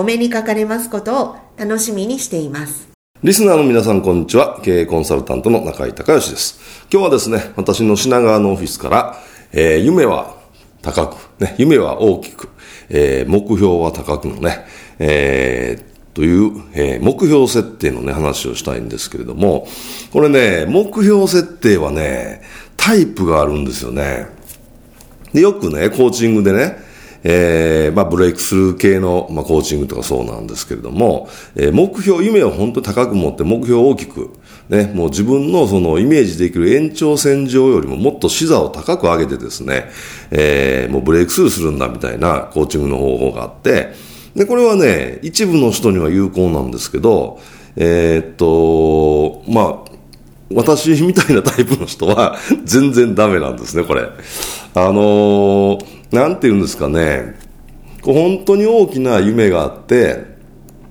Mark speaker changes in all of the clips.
Speaker 1: お目にかかれますことを楽しみにしています。
Speaker 2: リスナーの皆さん、こんにちは。経営コンサルタントの中井隆義です。今日はですね、私の品川のオフィスから、えー、夢は高く、ね、夢は大きく、えー、目標は高くのね、えー、という、えー、目標設定のね、話をしたいんですけれども、これね、目標設定はね、タイプがあるんですよね。で、よくね、コーチングでね、えー、まあ、ブレイクスルー系の、まあ、コーチングとかそうなんですけれども、えー、目標、夢を本当に高く持って、目標を大きく、ね、もう自分のそのイメージできる延長線上よりももっと視座を高く上げてですね、えー、もうブレイクスルーするんだみたいなコーチングの方法があって、で、これはね、一部の人には有効なんですけど、えー、っと、まあ、私みたいなタイプの人は全然ダメなんですね、これ。あのーなんて言うんですかね、本当に大きな夢があって、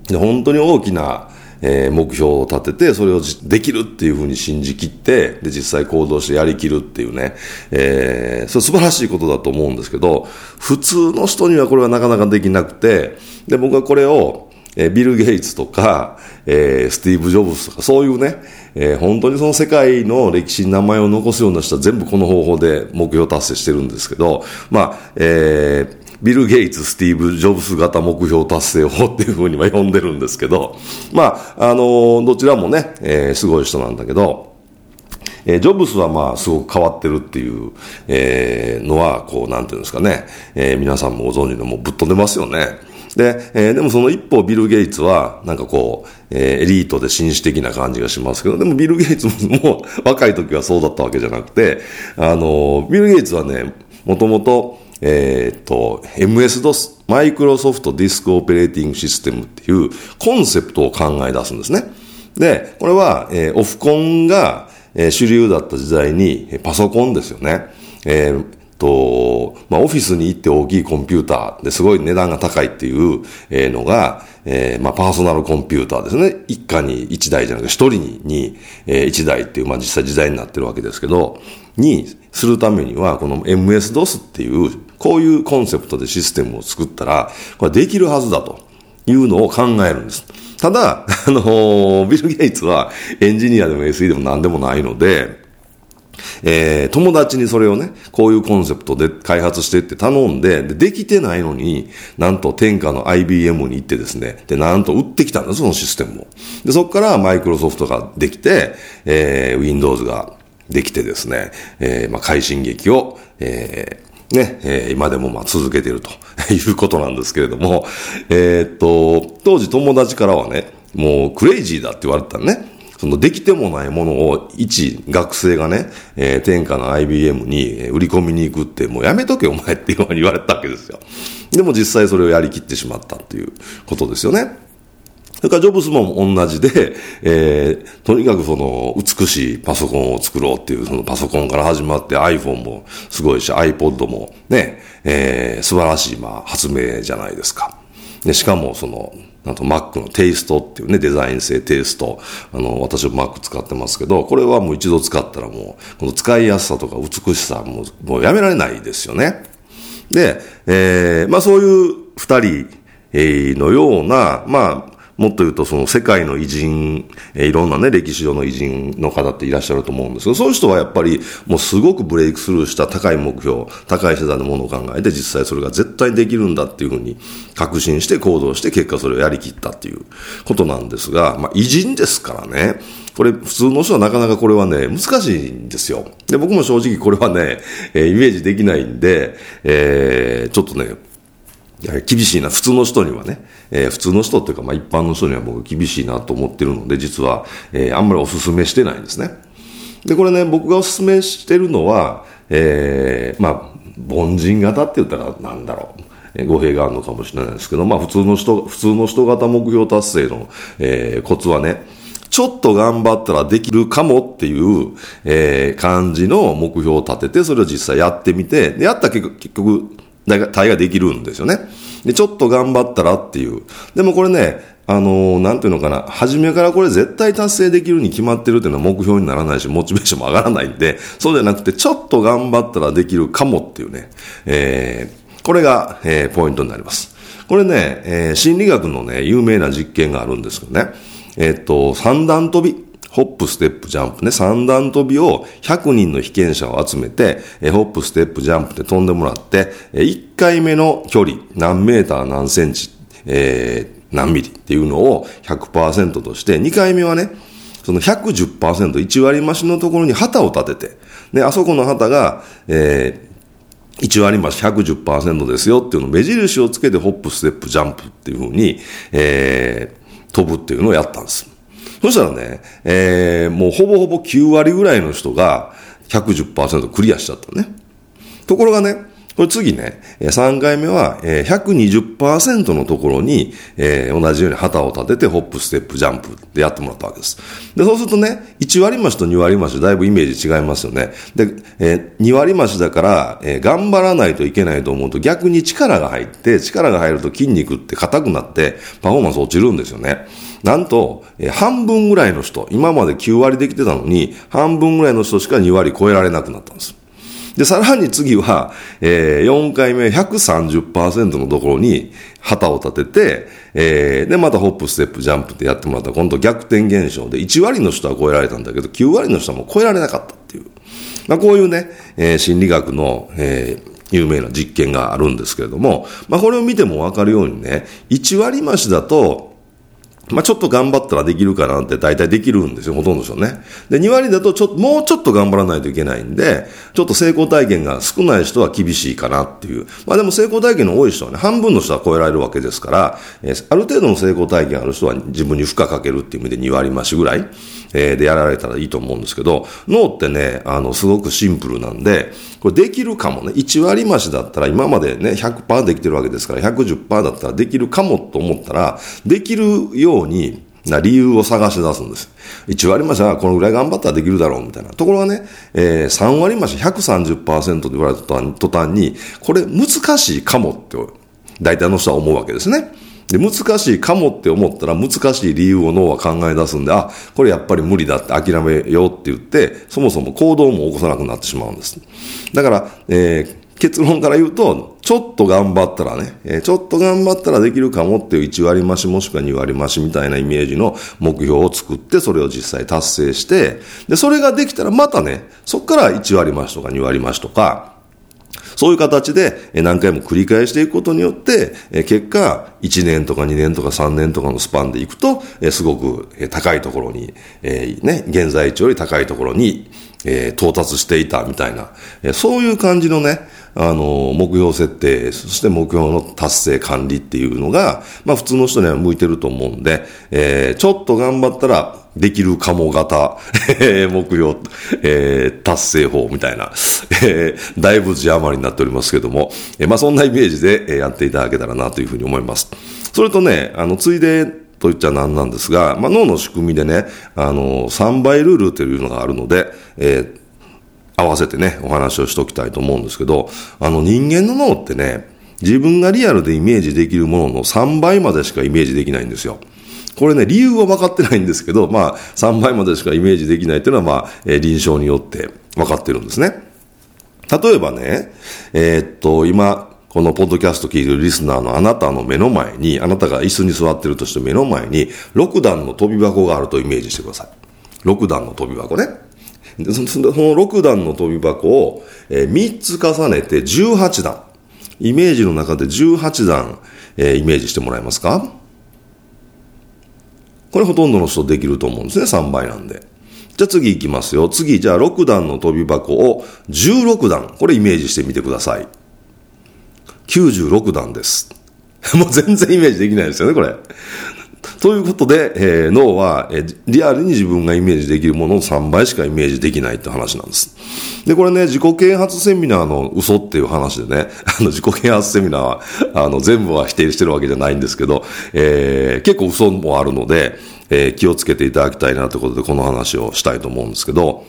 Speaker 2: 本当に大きな、え、目標を立てて、それをできるっていうふうに信じきって、で、実際行動してやりきるっていうね、えー、それ素晴らしいことだと思うんですけど、普通の人にはこれはなかなかできなくて、で、僕はこれを、えー、ビル・ゲイツとか、えー、スティーブ・ジョブズとか、そういうね、えー、本当にその世界の歴史に名前を残すような人は全部この方法で目標達成してるんですけど、まあ、えー、ビル・ゲイツ、スティーブ・ジョブズ型目標達成法っていうふうには呼んでるんですけど、まあ、あのどちらもね、えー、すごい人なんだけど、えー、ジョブズはまあ、すごく変わってるっていう、えー、のは、こう、なんていうんですかね、えー、皆さんもご存知のもうぶっ飛んでますよね。で、えー、でもその一方ビル・ゲイツは、なんかこう、えー、エリートで紳士的な感じがしますけど、でもビル・ゲイツももう 若い時はそうだったわけじゃなくて、あの、ビル・ゲイツはね、もともと、えー、っと、MS-DOS、マイクロソフトディスクオペレーティングシステムっていうコンセプトを考え出すんですね。で、これは、えー、オフコンが、えー、主流だった時代に、パソコンですよね。えーと、まあ、オフィスに行って大きいコンピューターですごい値段が高いっていうのが、えー、まあ、パーソナルコンピューターですね。一家に一台じゃなくて一人に、えー、一台っていう、まあ、実際時代になってるわけですけど、にするためには、この MS-DOS っていう、こういうコンセプトでシステムを作ったら、これできるはずだというのを考えるんです。ただ、あの、ビル・ゲイツはエンジニアでも SE でも何でもないので、えー、友達にそれをね、こういうコンセプトで開発してって頼んで、で、できてないのに、なんと天下の IBM に行ってですね、で、なんと売ってきたんです、そのシステムを。で、そこからマイクロソフトができて、えー、Windows ができてですね、えー、まあ、快進撃を、えー、ね、えー、今でもまあ続けてると いうことなんですけれども、えー、っと、当時友達からはね、もうクレイジーだって言われたね。そのできてもないものを一学生がね、えー、天下の IBM に売り込みに行くって、もうやめとけお前って言われたわけですよ。でも実際それをやりきってしまったっていうことですよね。それからジョブズも同じで、えー、とにかくその美しいパソコンを作ろうっていうそのパソコンから始まって iPhone もすごいし iPod もね、えー、素晴らしいまあ発明じゃないですか。で、しかもそのあと Mac のテイストっていうね、デザイン性テイスト。あの、私は Mac 使ってますけど、これはもう一度使ったらもう、この使いやすさとか美しさももうやめられないですよね。で、えー、まあそういう二人のような、まあ、もっと言うと、その世界の偉人、え、いろんなね、歴史上の偉人の方っていらっしゃると思うんですけど、そういう人はやっぱり、もうすごくブレイクスルーした高い目標、高い世代のものを考えて、実際それが絶対できるんだっていうふうに確信して行動して、結果それをやりきったっていうことなんですが、まあ、偉人ですからね。これ、普通の人はなかなかこれはね、難しいんですよ。で、僕も正直これはね、え、イメージできないんで、えー、ちょっとね、厳しいな、普通の人にはね。えー、普通の人っていうか、まあ、一般の人には僕厳しいなと思ってるので、実は、えー、あんまりお勧めしてないんですね。で、これね、僕がお勧めしてるのは、えー、まあ、凡人型って言ったらなんだろう。語弊があるのかもしれないですけど、まあ普通の人、普通の人型目標達成の、えー、コツはね、ちょっと頑張ったらできるかもっていう、えー、感じの目標を立てて、それを実際やってみて、で、やったら結局、大概できるんですよね。で、ちょっと頑張ったらっていう。でもこれね、あのー、なんていうのかな、初めからこれ絶対達成できるに決まってるっていうのは目標にならないし、モチベーションも上がらないんで、そうじゃなくて、ちょっと頑張ったらできるかもっていうね、えー、これが、えー、ポイントになります。これね、えー、心理学のね、有名な実験があるんですけどね、え、っと、三段跳び。ホップ、ステップ、ジャンプね、三段跳びを100人の被験者を集めて、えホップ、ステップ、ジャンプで飛んでもらって、え1回目の距離、何メーター何センチ、えー、何ミリっていうのを100%として、2回目はね、その110%、1割増しのところに旗を立てて、で、あそこの旗が、えー、1割増し110%ですよっていうのを目印をつけてホップ、ステップ、ジャンプっていうふうに、えー、飛ぶっていうのをやったんです。そしたらね、えー、もうほぼほぼ9割ぐらいの人が110%クリアしちゃったね。ところがね、これ次ね、3回目は120%のところに、えー、同じように旗を立ててホップ、ステップ、ジャンプでやってもらったわけです。で、そうするとね、1割増しと2割増しだいぶイメージ違いますよね。で、えー、2割増しだから、えー、頑張らないといけないと思うと逆に力が入って、力が入ると筋肉って硬くなってパフォーマンス落ちるんですよね。なんと、半分ぐらいの人、今まで9割できてたのに、半分ぐらいの人しか2割超えられなくなったんです。で、さらに次は、えー、4回目130%のところに旗を立てて、えー、で、またホップ、ステップ、ジャンプってやってもらった、今度逆転現象で1割の人は超えられたんだけど、9割の人はもう超えられなかったっていう。まあ、こういうね、えー、心理学の、えー、有名な実験があるんですけれども、まあ、これを見てもわかるようにね、1割増しだと、まあ、ちょっと頑張ったらできるかなって大体できるんですよ、ほとんどの人ね。で、2割だとちょっと、もうちょっと頑張らないといけないんで、ちょっと成功体験が少ない人は厳しいかなっていう。まあでも成功体験の多い人はね、半分の人は超えられるわけですから、えー、ある程度の成功体験ある人は自分に負荷かけるっていう意味で2割増しぐらい、えー、でやられたらいいと思うんですけど、脳ってね、あの、すごくシンプルなんで、これできるかもね、1割増しだったら今までね、100%できてるわけですから、110%だったらできるかもと思ったら、できるように、な理由を探し出すんです。1割増しはこのぐらい頑張ったらできるだろうみたいな。ところがね、えー、3割増し130%と言われた途端に、これ難しいかもって、大体の人は思うわけですね。で、難しいかもって思ったら難しい理由を脳は考え出すんで、あ、これやっぱり無理だって諦めようって言って、そもそも行動も起こさなくなってしまうんです。だから、えー結論から言うと、ちょっと頑張ったらね、え、ちょっと頑張ったらできるかもっていう1割増しもしくは2割増しみたいなイメージの目標を作って、それを実際達成して、で、それができたらまたね、そこから1割増しとか2割増しとか、そういう形で何回も繰り返していくことによって、結果、1年とか2年とか3年とかのスパンでいくと、すごく高いところに、ね、現在地より高いところに、え到達していたみたいな、えそういう感じのね、あの、目標設定、そして目標の達成管理っていうのが、まあ普通の人には向いてると思うんで、えー、ちょっと頑張ったらできるかも型、え目標、えー、達成法みたいな、えー、だいぶ字余りになっておりますけども、えー、まあそんなイメージでやっていただけたらなというふうに思います。それとね、あの、ついでと言っちゃなんなんですが、まあ脳の仕組みでね、あの、3倍ルールというのがあるので、えー、合わせてね、お話をしときたいと思うんですけど、あの人間の脳ってね、自分がリアルでイメージできるものの3倍までしかイメージできないんですよ。これね、理由は分かってないんですけど、まあ、3倍までしかイメージできないというのは、まあ、えー、臨床によって分かってるんですね。例えばね、えー、っと、今、このポッドキャスト聞いてるリスナーのあなたの目の前に、あなたが椅子に座ってるとして目の前に、6段の飛び箱があるとイメージしてください。6段の飛び箱ね。でその6段の飛び箱を、え、3つ重ねて18段。イメージの中で18段、えー、イメージしてもらえますか？これほとんどの人できると思うんですね、3倍なんで。じゃあ次行きますよ。次、じゃあ6段の飛び箱を16段。これイメージしてみてください。96段です。もう全然イメージできないですよね、これ。ということで、えー、脳は、えー、リアルに自分がイメージできるものの3倍しかイメージできないって話なんです。で、これね、自己啓発セミナーの嘘っていう話でね、あの、自己啓発セミナーは、あの、全部は否定してるわけじゃないんですけど、えー、結構嘘もあるので、えー、気をつけていただきたいなということで、この話をしたいと思うんですけど、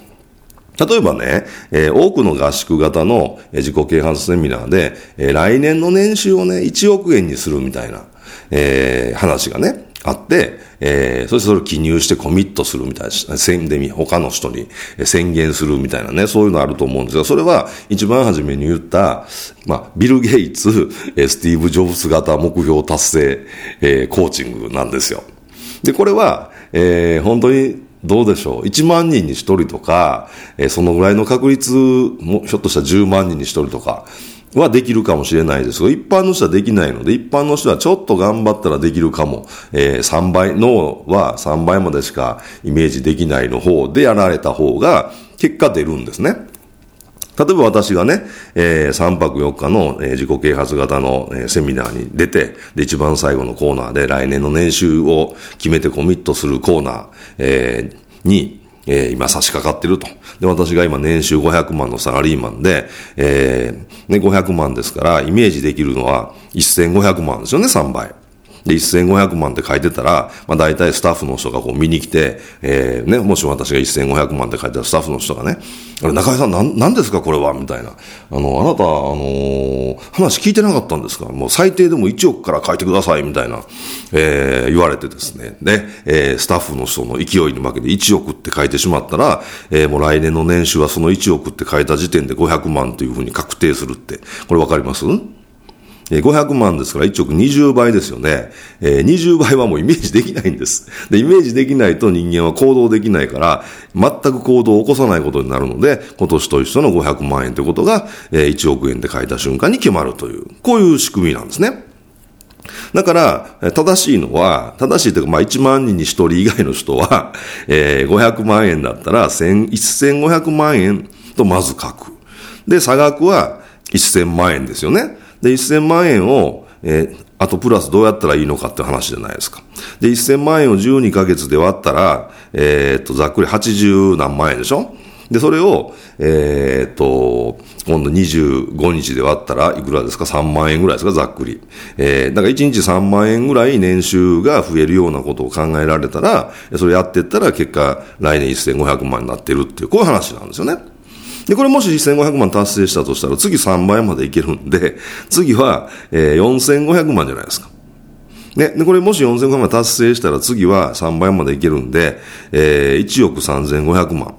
Speaker 2: 例えばね、えー、多くの合宿型の自己啓発セミナーで、えー、来年の年収をね、1億円にするみたいな、えー、話がね、あって、えー、そしてそれを記入してコミットするみたいな、宣伝、他の人に宣言するみたいなね、そういうのあると思うんですが、それは一番初めに言った、まあ、ビル・ゲイツ、スティーブ・ジョブス型目標達成、えー、コーチングなんですよ。で、これは、えー、本当にどうでしょう？1万人に1人とか、えー、そのぐらいの確率も、ひょっとしたら10万人に1人とか、はできるかもしれないですが、一般の人はできないので、一般の人はちょっと頑張ったらできるかも。えー、3倍、脳は3倍までしかイメージできないの方でやられた方が、結果出るんですね。例えば私がね、えー、3泊4日の、えー、自己啓発型の、えー、セミナーに出て、で、一番最後のコーナーで来年の年収を決めてコミットするコーナー、えー、に、えー、今差し掛かってると。で、私が今年収500万のサラリーマンで、えー、ね、500万ですから、イメージできるのは1500万ですよね、3倍。で、1500万って書いてたら、まあ大体スタッフの人がこう見に来て、えー、ね、もし私が1500万って書いてたらスタッフの人がね、あれ、中井さん、なん、なんですかこれは？みたいな。あの、あなた、あのー、話聞いてなかったんですか？もう最低でも1億から書いてください、みたいな、えー、言われてですね。で、えー、スタッフの人の勢いに負けて1億って書いてしまったら、えー、もう来年の年収はその1億って書いた時点で500万というふうに確定するって、これわかります？500万ですから1億20倍ですよね。え、20倍はもうイメージできないんです。で、イメージできないと人間は行動できないから、全く行動を起こさないことになるので、今年と一緒の500万円ということが、え、1億円で書いた瞬間に決まるという、こういう仕組みなんですね。だから、正しいのは、正しいというか、まあ、1万人に1人以外の人は、えー、500万円だったら、1500万円とまず書く。で、差額は1000万円ですよね。で、1000万円を、えー、あとプラスどうやったらいいのかって話じゃないですか。で、1000万円を12ヶ月で割ったら、えー、っと、ざっくり80何万円でしょで、それを、えー、っと、今度25日で割ったらいくらですか ?3 万円ぐらいですか？ざっくり。えー、だから1日3万円ぐらい年収が増えるようなことを考えられたら、それやってったら結果来年1500万になってるっていう、こういう話なんですよね。で、これもし1500万達成したとしたら、次3倍までいけるんで、次は、えー、4500万じゃないですか。ね。で、これもし4500万達成したら、次は3倍までいけるんで、えー、1億3500万。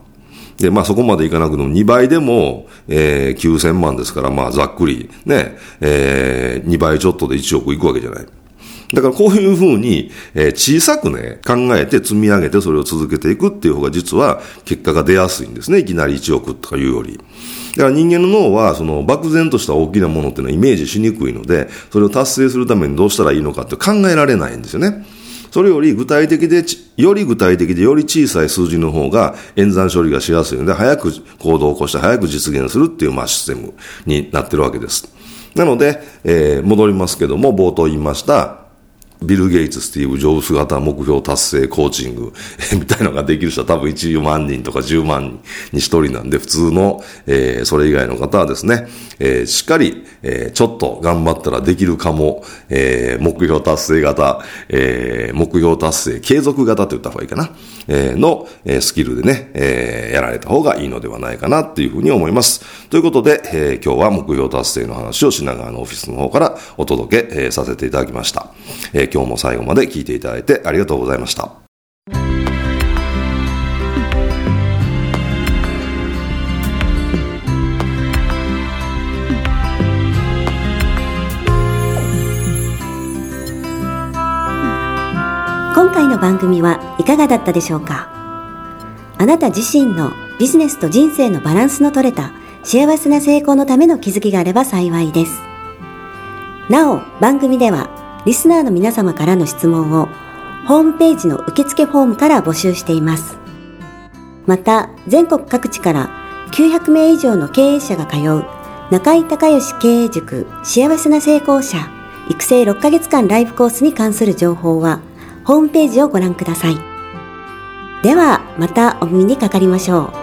Speaker 2: で、まあそこまでいかなくても2倍でも、えー、9000万ですから、まあざっくりね、えー、2倍ちょっとで1億いくわけじゃない。だからこういうふうに、えー、小さくね、考えて積み上げてそれを続けていくっていう方が実は結果が出やすいんですね。いきなり1億とかいうより。だから人間の脳は、その漠然とした大きなものっていうのはイメージしにくいので、それを達成するためにどうしたらいいのかって考えられないんですよね。それより具体的で、より具体的でより小さい数字の方が演算処理がしやすいので、早く行動を起こして早く実現するっていう、まあ、システムになってるわけです。なので、えー、戻りますけども、冒頭言いました、ビル・ゲイツ、スティーブ・ジョブス型目標達成コーチング みたいなのができる人は多分1万人とか10万人に1人なんで、普通の、えー、それ以外の方はですね、えー、しっかり、えー、ちょっと頑張ったらできるかも、えー、目標達成型、えー、目標達成継続型と言った方がいいかな、えー、の、えー、スキルでね、えー、やられた方がいいのではないかなっていうふうに思います。ということで、えー、今日は目標達成の話を品川のオフィスの方からお届け、えー、させていただきました。えー今日も最後まで聞いていただいてありがとうございました。
Speaker 3: 今回の番組はいかがだったでしょうか？あなた自身のビジネスと人生のバランスの取れた幸せな成功のための気づきがあれば幸いです。なお、番組ではリスナーの皆様からの質問をホームページの受付フォームから募集しています。また、全国各地から900名以上の経営者が通う中井隆義経営塾幸せな成功者育成6ヶ月間ライブコースに関する情報はホームページをご覧ください。では、またお耳にかかりましょう。